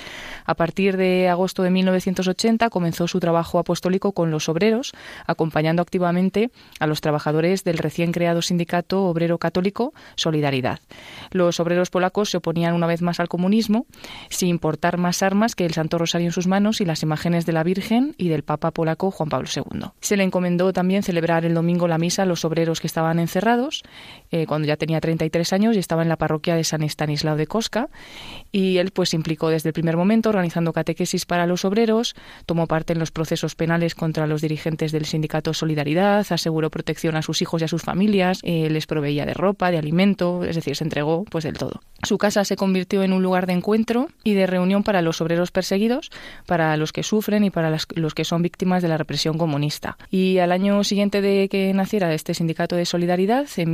S3: A partir de agosto de 1980 comenzó su trabajo apostólico con los obreros, acompañando activamente a los trabajadores del recién creado sindicato obrero católico Solidaridad. Los obreros polacos se oponían una vez más al comunismo, sin importar más armas que el Santo Rosario en sus manos y las imágenes de la Virgen y del Papa polaco Juan Pablo II. Se le encomendó también celebrar el domingo la misa a los obreros que estaban encerrados, eh, cuando ya tenía 33 años y estaba en la parroquia de San Estanislao de Cosca, y él pues se implicó desde el primer momento organizando catequesis para los obreros, tomó parte en los procesos penales contra los dirigentes del sindicato Solidaridad, aseguró protección a sus hijos y a sus familias, eh, les proveía de ropa, de alimento, es decir, se entregó pues del todo. Su casa se convirtió en un lugar de encuentro y de reunión para los obreros perseguidos, para los que sufren y para los que son víctimas de la represión comunista. Y al año siguiente de que naciera este sindicato de solidaridad, en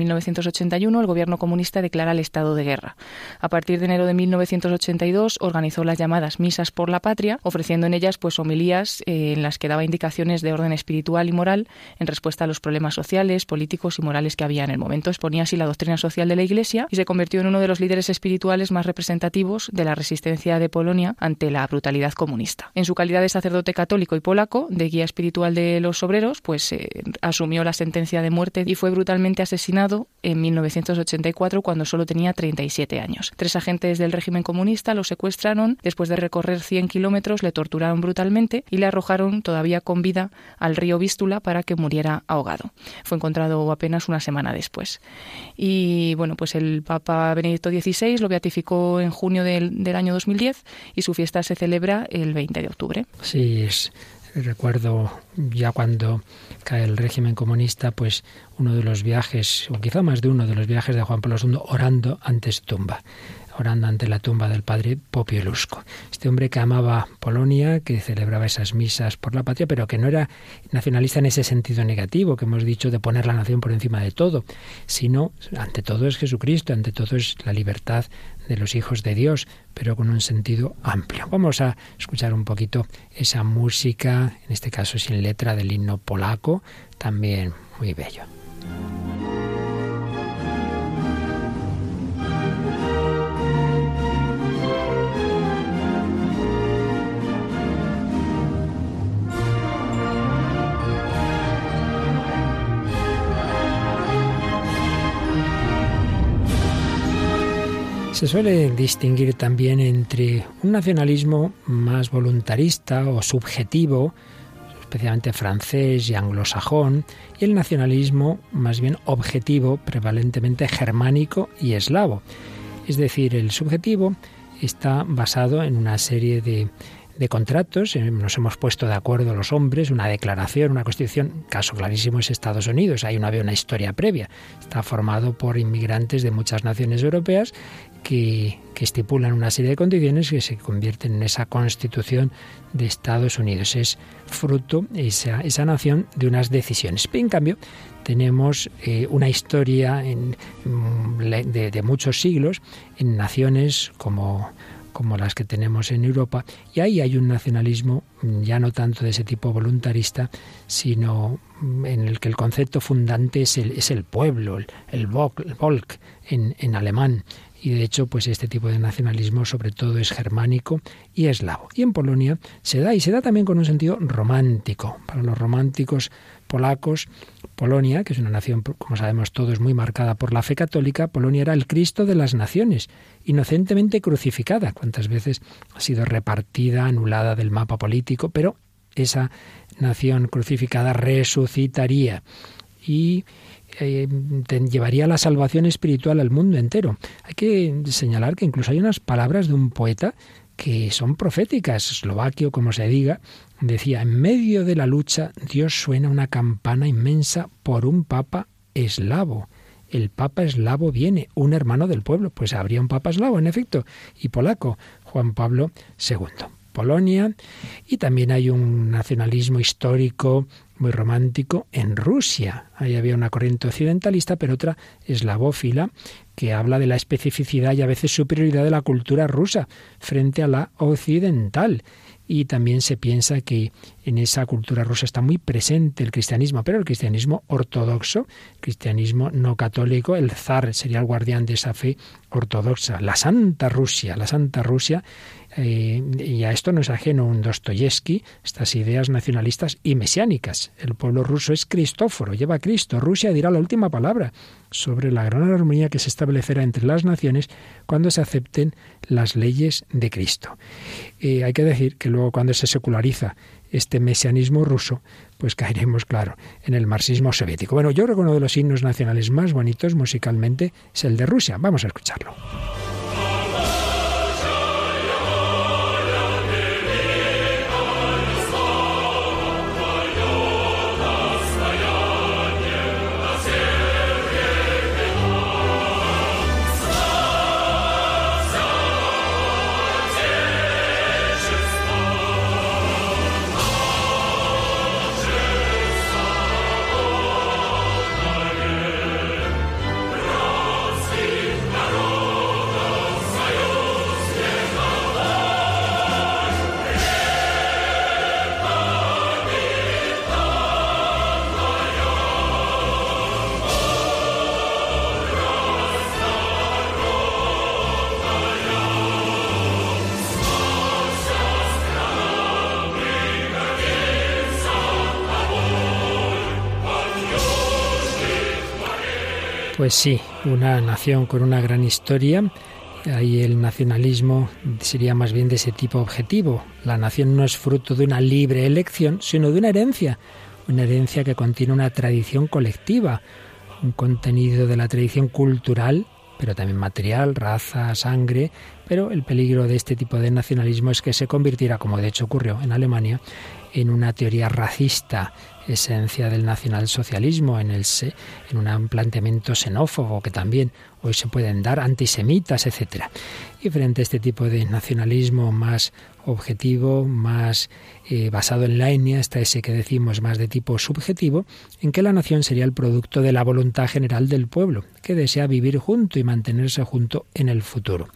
S3: 1981, el gobierno comunista declara el estado de guerra. A partir de enero de 1982 organizó las llamadas misas por la patria, ofreciendo en ellas pues homilías eh, en las que daba indicaciones de orden espiritual y moral en respuesta a los problemas sociales, políticos y morales que había en el momento. Exponía así la doctrina social de la Iglesia y se convirtió en uno de los líderes espirituales más representativos de la resistencia de Polonia ante la brutalidad comunista. En su calidad de sacerdote católico y polaco, de guía espiritual de los obreros, pues eh, asumió la sentencia de muerte y fue brutalmente asesinado en 1984 cuando solo tenía 37 años. Tres agentes del régimen comunista lo secuestraron, después de recorrer 100 kilómetros le torturaron brutalmente y le arrojaron todavía con vida al río Vístula para que muriera ahogado. Fue encontrado apenas una semana después. Y bueno, pues el Papa Benedicto XVI lo beatificó en junio del, del año 2010 y su fiesta se celebra el 20 de octubre.
S1: Sí, es, recuerdo ya cuando cae el régimen comunista, pues uno de los viajes, o quizá más de uno de los viajes de Juan Pablo II orando ante su tumba orando ante la tumba del padre Popio Lusco. Este hombre que amaba Polonia, que celebraba esas misas por la patria, pero que no era nacionalista en ese sentido negativo que hemos dicho de poner la nación por encima de todo, sino ante todo es Jesucristo, ante todo es la libertad de los hijos de Dios, pero con un sentido amplio. Vamos a escuchar un poquito esa música, en este caso sin letra del himno polaco, también muy bello. Se suele distinguir también entre un nacionalismo más voluntarista o subjetivo, especialmente francés y anglosajón, y el nacionalismo más bien objetivo, prevalentemente germánico y eslavo. Es decir, el subjetivo está basado en una serie de de contratos, eh, nos hemos puesto de acuerdo los hombres, una declaración, una constitución, caso clarísimo es Estados Unidos, ahí no había una historia previa, está formado por inmigrantes de muchas naciones europeas que, estipulan una serie de condiciones que se convierten en esa constitución de Estados Unidos. Es fruto, esa, esa nación, de unas decisiones. En cambio, tenemos eh, una historia mm, de, de muchos siglos en naciones como como las que tenemos en Europa. Y ahí hay un nacionalismo mm, ya no tanto de ese tipo voluntarista, sino mm, en el que el concepto fundante es el, es el pueblo, el, Volk en, en alemán y de hecho pues este tipo de nacionalismo sobre todo es germánico y eslavo. Y en Polonia se da y se da también con un sentido romántico. Para los románticos polacos, Polonia, que es una nación, como sabemos todos, muy marcada por la fe católica, Polonia era el Cristo de las naciones, inocentemente crucificada, cuántas veces ha sido repartida, anulada del mapa político, pero esa nación crucificada resucitaría y eh, llevaría la salvación espiritual al mundo entero. Hay que señalar que incluso hay unas palabras de un poeta que son proféticas, eslovaquio, como se diga, decía, en medio de la lucha Dios suena una campana inmensa por un papa eslavo. El papa eslavo viene, un hermano del pueblo. Pues habría un papa eslavo, en efecto, y polaco, Juan Pablo II. Polonia, y también hay un nacionalismo histórico muy romántico en Rusia. Ahí había una corriente occidentalista, pero otra eslavófila, que habla de la especificidad y a veces superioridad de la cultura rusa frente a la occidental. Y también se piensa que en esa cultura rusa está muy presente el cristianismo, pero el cristianismo ortodoxo, cristianismo no católico, el zar sería el guardián de esa fe ortodoxa, la Santa Rusia, la Santa Rusia eh, y a esto no es ajeno un Dostoyevsky, estas ideas nacionalistas y mesiánicas. El pueblo ruso es Cristóforo, lleva a Cristo. Rusia dirá la última palabra sobre la gran armonía que se establecerá entre las naciones cuando se acepten las leyes de Cristo. Eh, hay que decir que luego cuando se seculariza este mesianismo ruso, pues caeremos, claro, en el marxismo soviético. Bueno, yo creo que uno de los himnos nacionales más bonitos musicalmente es el de Rusia. Vamos a escucharlo. Pues sí, una nación con una gran historia. Ahí el nacionalismo sería más bien de ese tipo objetivo. La nación no es fruto de una libre elección, sino de una herencia. Una herencia que contiene una tradición colectiva, un contenido de la tradición cultural, pero también material, raza, sangre. Pero el peligro de este tipo de nacionalismo es que se convirtiera, como de hecho ocurrió en Alemania, en una teoría racista esencia del nacionalsocialismo, en, el, en un planteamiento xenófobo que también hoy se pueden dar, antisemitas, etc. Y frente a este tipo de nacionalismo más objetivo, más eh, basado en la etnia, está ese que decimos más de tipo subjetivo, en que la nación sería el producto de la voluntad general del pueblo, que desea vivir junto y mantenerse junto en el futuro.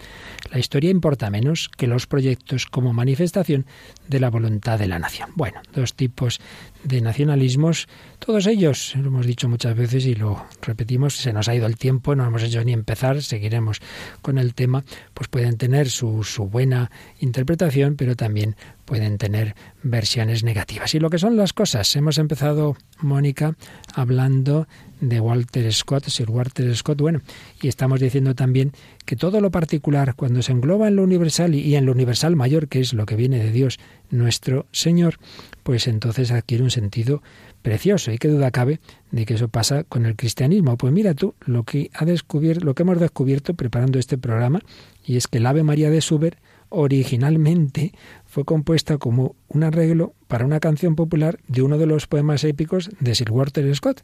S1: La historia importa menos que los proyectos como manifestación de la voluntad de la nación. Bueno, dos tipos de nacionalismos, todos ellos, lo hemos dicho muchas veces y lo repetimos, se nos ha ido el tiempo, no hemos hecho ni empezar, seguiremos con el tema, pues pueden tener su, su buena interpretación, pero también pueden tener versiones negativas. Y lo que son las cosas, hemos empezado, Mónica, hablando de Walter Scott, Sir Walter Scott, bueno, y estamos diciendo también que todo lo particular, cuando se engloba en lo universal y en lo universal mayor, que es lo que viene de Dios nuestro Señor, pues entonces adquiere un sentido precioso. Y qué duda cabe de que eso pasa con el cristianismo. Pues mira tú lo que ha descubierto, lo que hemos descubierto preparando este programa, y es que el Ave María de Suber originalmente fue compuesta como un arreglo para una canción popular de uno de los poemas épicos de Sir Walter Scott.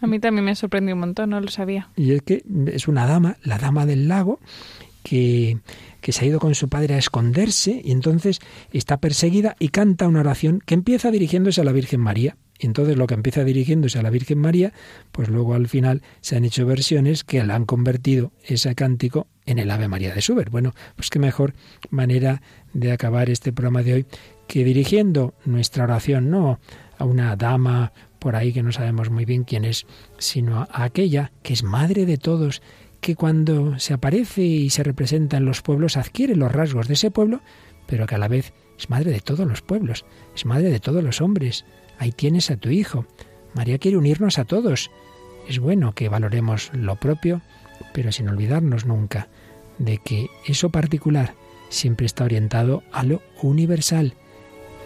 S4: A mí también me sorprendió un montón, no lo sabía.
S1: Y es que es una dama, la dama del lago, que, que se ha ido con su padre a esconderse y entonces está perseguida y canta una oración que empieza dirigiéndose a la Virgen María. Y entonces lo que empieza dirigiéndose a la Virgen María, pues luego al final se han hecho versiones que la han convertido ese cántico en el Ave María de Schubert. Bueno, pues qué mejor manera de acabar este programa de hoy que dirigiendo nuestra oración no a una dama por ahí que no sabemos muy bien quién es, sino a aquella que es madre de todos, que cuando se aparece y se representa en los pueblos adquiere los rasgos de ese pueblo, pero que a la vez es madre de todos los pueblos, es madre de todos los hombres. Ahí tienes a tu hijo. María quiere unirnos a todos. Es bueno que valoremos lo propio, pero sin olvidarnos nunca de que eso particular siempre está orientado a lo universal,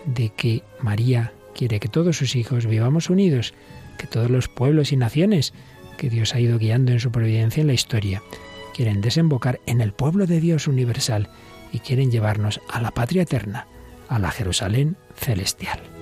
S1: de que María quiere que todos sus hijos vivamos unidos, que todos los pueblos y naciones que Dios ha ido guiando en su providencia en la historia quieren desembocar en el pueblo de Dios universal y quieren llevarnos a la patria eterna, a la Jerusalén celestial.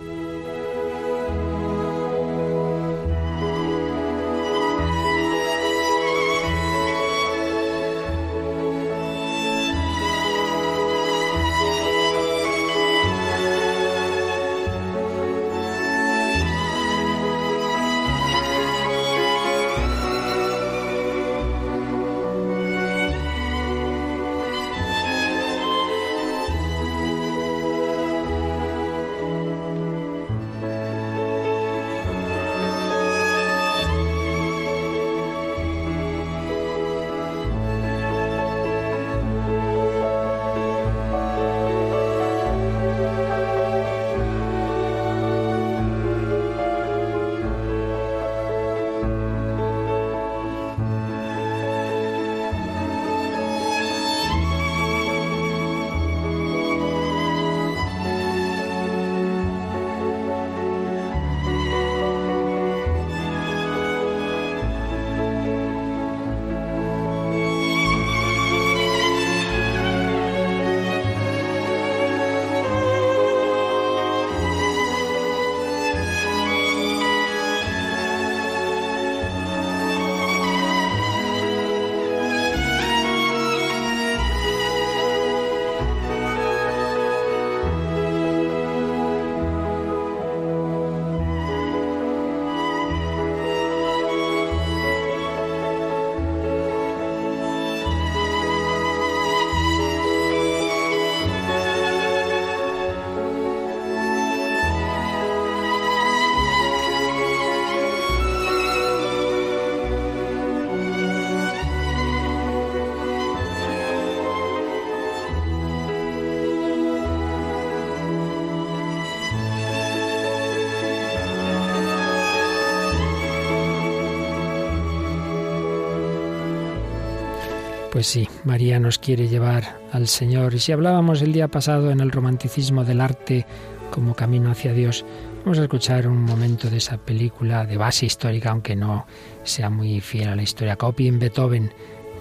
S1: Pues sí, María nos quiere llevar al Señor. Y si hablábamos el día pasado en el romanticismo del arte como camino hacia Dios, vamos a escuchar un momento de esa película de base histórica, aunque no sea muy fiel a la historia. Copy en Beethoven,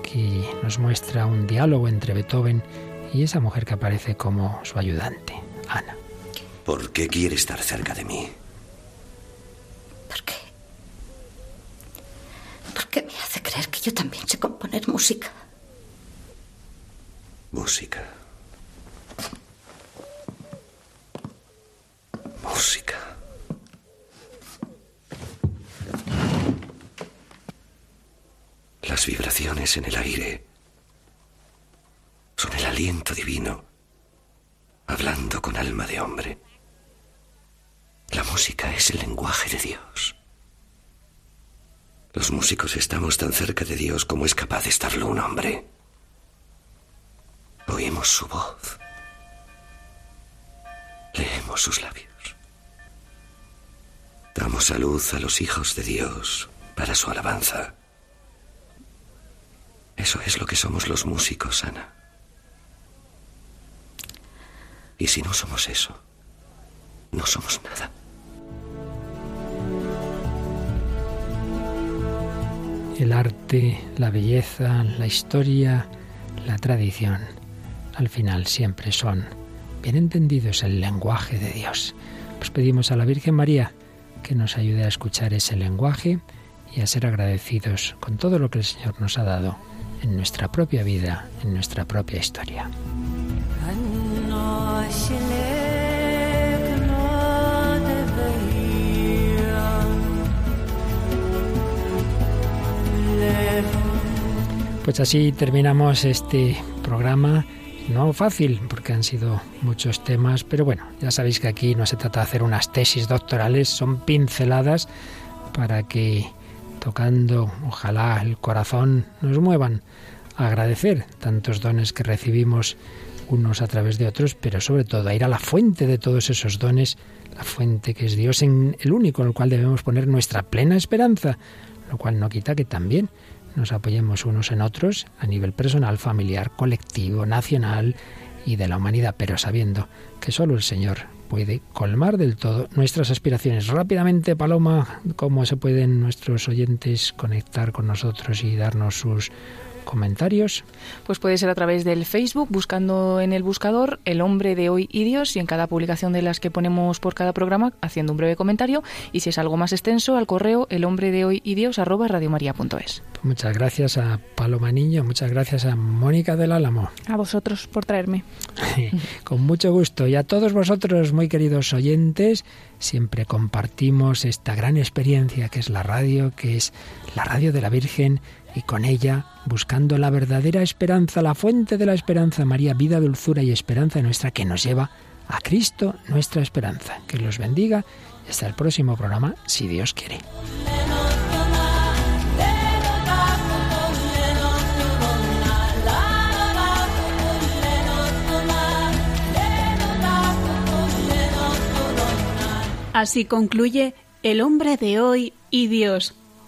S1: que nos muestra un diálogo entre Beethoven y esa mujer que aparece como su ayudante, Ana.
S6: ¿Por qué quiere estar cerca de mí?
S8: ¿Por qué? Porque me hace creer que yo también sé componer música.
S6: Música. Música. Las vibraciones en el aire son el aliento divino, hablando con alma de hombre. La música es el lenguaje de Dios. Los músicos estamos tan cerca de Dios como es capaz de estarlo un hombre. Oímos su voz. Leemos sus labios. Damos a luz a los hijos de Dios para su alabanza. Eso es lo que somos los músicos, Ana. Y si no somos eso, no somos nada.
S1: El arte, la belleza, la historia, la tradición al final siempre son, bien entendidos, el lenguaje de Dios. Pues pedimos a la Virgen María que nos ayude a escuchar ese lenguaje y a ser agradecidos con todo lo que el Señor nos ha dado en nuestra propia vida, en nuestra propia historia. Pues así terminamos este programa. No fácil, porque han sido muchos temas, pero bueno, ya sabéis que aquí no se trata de hacer unas tesis doctorales, son pinceladas para que tocando, ojalá el corazón nos muevan. A agradecer tantos dones que recibimos unos a través de otros, pero sobre todo a ir a la fuente de todos esos dones, la fuente que es Dios, en el único en el cual debemos poner nuestra plena esperanza, lo cual no quita que también nos apoyemos unos en otros a nivel personal, familiar, colectivo, nacional y de la humanidad, pero sabiendo que solo el Señor puede colmar del todo nuestras aspiraciones. Rápidamente, Paloma, ¿cómo se pueden nuestros oyentes conectar con nosotros y darnos sus comentarios?
S3: Pues puede ser a través del Facebook, buscando en el buscador El hombre de hoy y Dios, y en cada publicación de las que ponemos por cada programa, haciendo un breve comentario, y si es algo más extenso, al correo el hombre de hoy y Dios arroba radiomaria.es.
S1: Pues muchas gracias a Paloma Niño, muchas gracias a Mónica del Álamo.
S4: A vosotros por traerme.
S1: Con mucho gusto. Y a todos vosotros, muy queridos oyentes, siempre compartimos esta gran experiencia que es la radio, que es la radio de la Virgen y con ella, buscando la verdadera esperanza, la fuente de la esperanza, María, vida, dulzura y esperanza nuestra, que nos lleva a Cristo, nuestra esperanza. Que los bendiga y hasta el próximo programa, si Dios quiere.
S2: Así concluye El hombre de hoy y Dios